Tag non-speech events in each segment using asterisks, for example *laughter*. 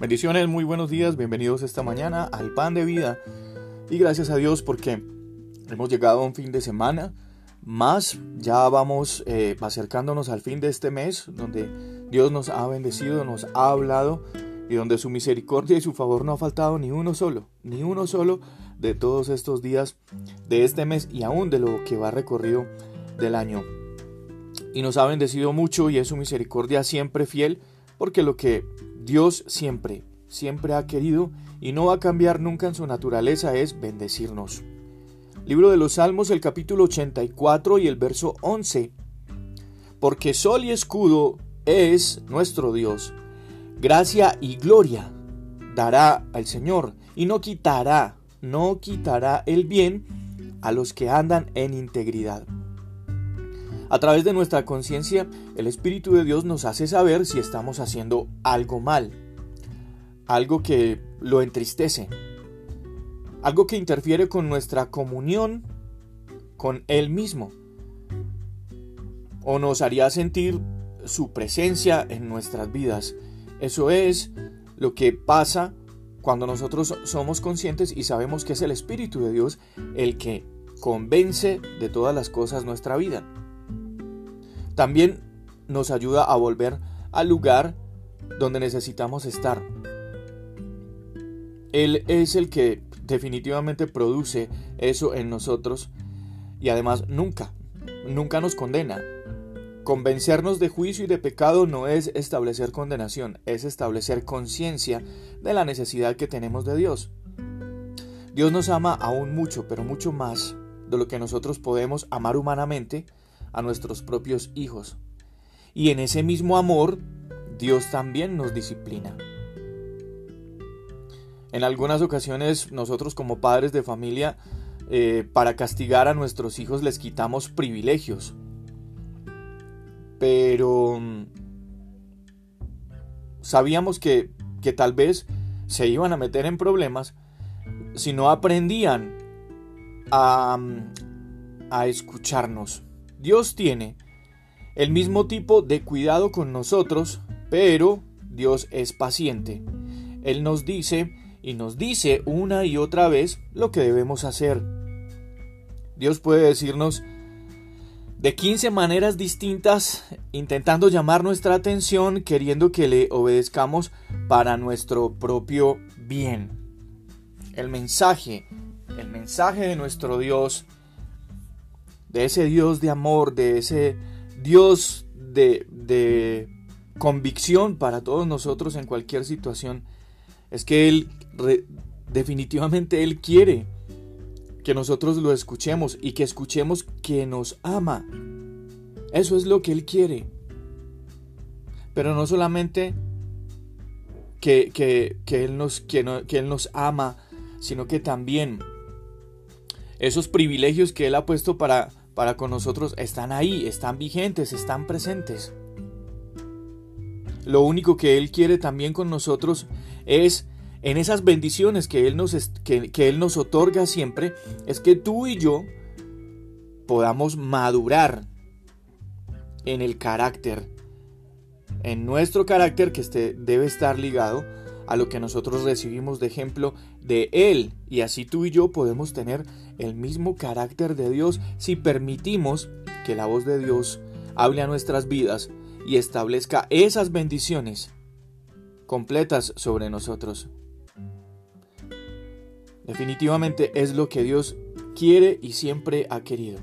Bendiciones, muy buenos días, bienvenidos esta mañana al pan de vida y gracias a Dios porque hemos llegado a un fin de semana más, ya vamos eh, acercándonos al fin de este mes donde Dios nos ha bendecido, nos ha hablado y donde su misericordia y su favor no ha faltado ni uno solo, ni uno solo de todos estos días de este mes y aún de lo que va recorrido del año. Y nos ha bendecido mucho y es su misericordia siempre fiel porque lo que Dios siempre, siempre ha querido y no va a cambiar nunca en su naturaleza es bendecirnos. Libro de los Salmos, el capítulo 84 y el verso 11. Porque sol y escudo es nuestro Dios. Gracia y gloria dará al Señor y no quitará, no quitará el bien a los que andan en integridad. A través de nuestra conciencia, el Espíritu de Dios nos hace saber si estamos haciendo algo mal, algo que lo entristece, algo que interfiere con nuestra comunión con Él mismo, o nos haría sentir su presencia en nuestras vidas. Eso es lo que pasa cuando nosotros somos conscientes y sabemos que es el Espíritu de Dios el que convence de todas las cosas nuestra vida. También nos ayuda a volver al lugar donde necesitamos estar. Él es el que definitivamente produce eso en nosotros y además nunca, nunca nos condena. Convencernos de juicio y de pecado no es establecer condenación, es establecer conciencia de la necesidad que tenemos de Dios. Dios nos ama aún mucho, pero mucho más de lo que nosotros podemos amar humanamente a nuestros propios hijos. Y en ese mismo amor, Dios también nos disciplina. En algunas ocasiones nosotros como padres de familia, eh, para castigar a nuestros hijos les quitamos privilegios. Pero mm, sabíamos que, que tal vez se iban a meter en problemas si no aprendían a, mm, a escucharnos. Dios tiene el mismo tipo de cuidado con nosotros, pero Dios es paciente. Él nos dice y nos dice una y otra vez lo que debemos hacer. Dios puede decirnos de 15 maneras distintas, intentando llamar nuestra atención, queriendo que le obedezcamos para nuestro propio bien. El mensaje, el mensaje de nuestro Dios de ese Dios de amor, de ese Dios de, de convicción para todos nosotros en cualquier situación, es que Él definitivamente Él quiere que nosotros lo escuchemos y que escuchemos que nos ama. Eso es lo que Él quiere. Pero no solamente que, que, él, nos, que, que él nos ama, sino que también esos privilegios que Él ha puesto para, para con nosotros están ahí, están vigentes, están presentes. Lo único que Él quiere también con nosotros es en esas bendiciones que Él nos, que, que Él nos otorga siempre, es que tú y yo podamos madurar en el carácter, en nuestro carácter que este, debe estar ligado a lo que nosotros recibimos de ejemplo de Él. Y así tú y yo podemos tener el mismo carácter de Dios si permitimos que la voz de Dios hable a nuestras vidas y establezca esas bendiciones completas sobre nosotros. Definitivamente es lo que Dios quiere y siempre ha querido.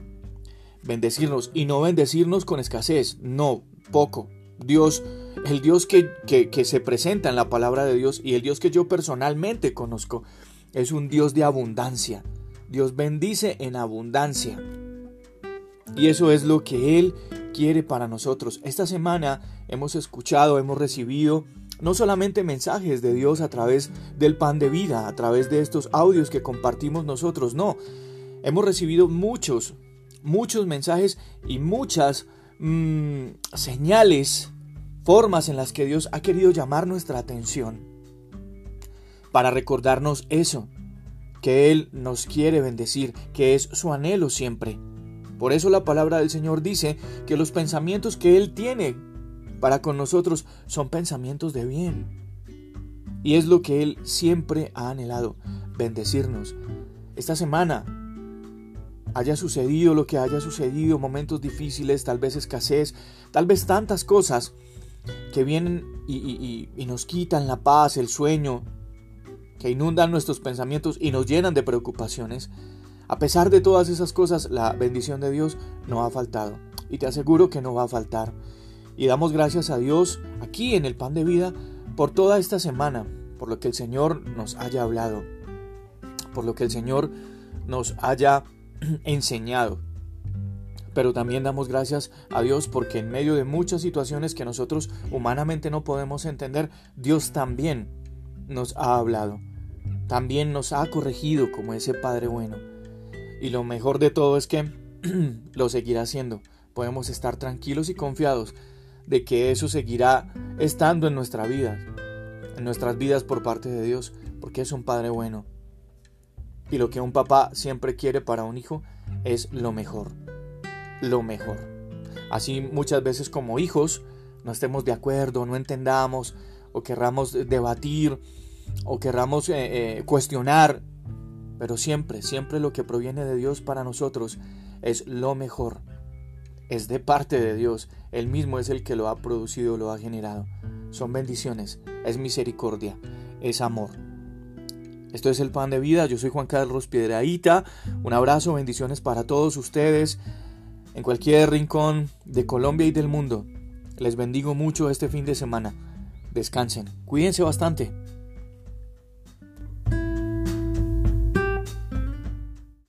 Bendecirnos y no bendecirnos con escasez, no, poco. Dios el Dios que, se presenta en la palabra de Dios y el Dios que yo personalmente conozco es un Dios de abundancia. Dios bendice en abundancia. Y eso es lo que Él quiere para nosotros. Esta semana hemos escuchado, hemos recibido no solamente mensajes de Dios a través del pan de vida, a través de estos audios que compartimos nosotros, no. Hemos recibido muchos, muchos mensajes y muchas mm, señales formas en las que Dios ha querido llamar nuestra atención para recordarnos eso, que Él nos quiere bendecir, que es su anhelo siempre. Por eso la palabra del Señor dice que los pensamientos que Él tiene para con nosotros son pensamientos de bien. Y es lo que Él siempre ha anhelado, bendecirnos. Esta semana haya sucedido lo que haya sucedido, momentos difíciles, tal vez escasez, tal vez tantas cosas que vienen y, nos quitan la paz, el sueño, que inundan nuestros pensamientos y nos llenan de preocupaciones. A pesar de todas esas cosas, la bendición de Dios no ha faltado. Y te aseguro que no va a faltar. Y damos gracias a Dios aquí en el pan de vida por toda esta semana, por lo que el Señor nos haya hablado, por lo que el Señor nos haya *clears throat* enseñado. Pero también damos gracias a Dios porque en medio de muchas situaciones que nosotros humanamente no podemos entender, Dios también nos ha hablado. También nos ha corregido como ese Padre bueno. Y lo mejor de todo es que *clears throat* lo seguirá haciendo. Podemos estar tranquilos y confiados de que eso seguirá estando en nuestra vida, en nuestras vidas por parte de Dios, porque es un Padre bueno. Y lo que un papá siempre quiere para un hijo es lo mejor lo mejor. Así muchas veces como hijos no estemos de acuerdo, no entendamos o querramos debatir o querramos eh, eh, cuestionar, pero siempre, siempre lo que proviene de Dios para nosotros es lo mejor. Es de parte de Dios, Él mismo es el que lo ha producido, lo ha generado. Son bendiciones, es misericordia, es amor. Esto es el pan de vida, yo soy Juan Carlos Piedraíta, un abrazo, bendiciones para todos ustedes en cualquier rincón de Colombia y del mundo. Les bendigo mucho este fin de semana. Descansen, cuídense bastante.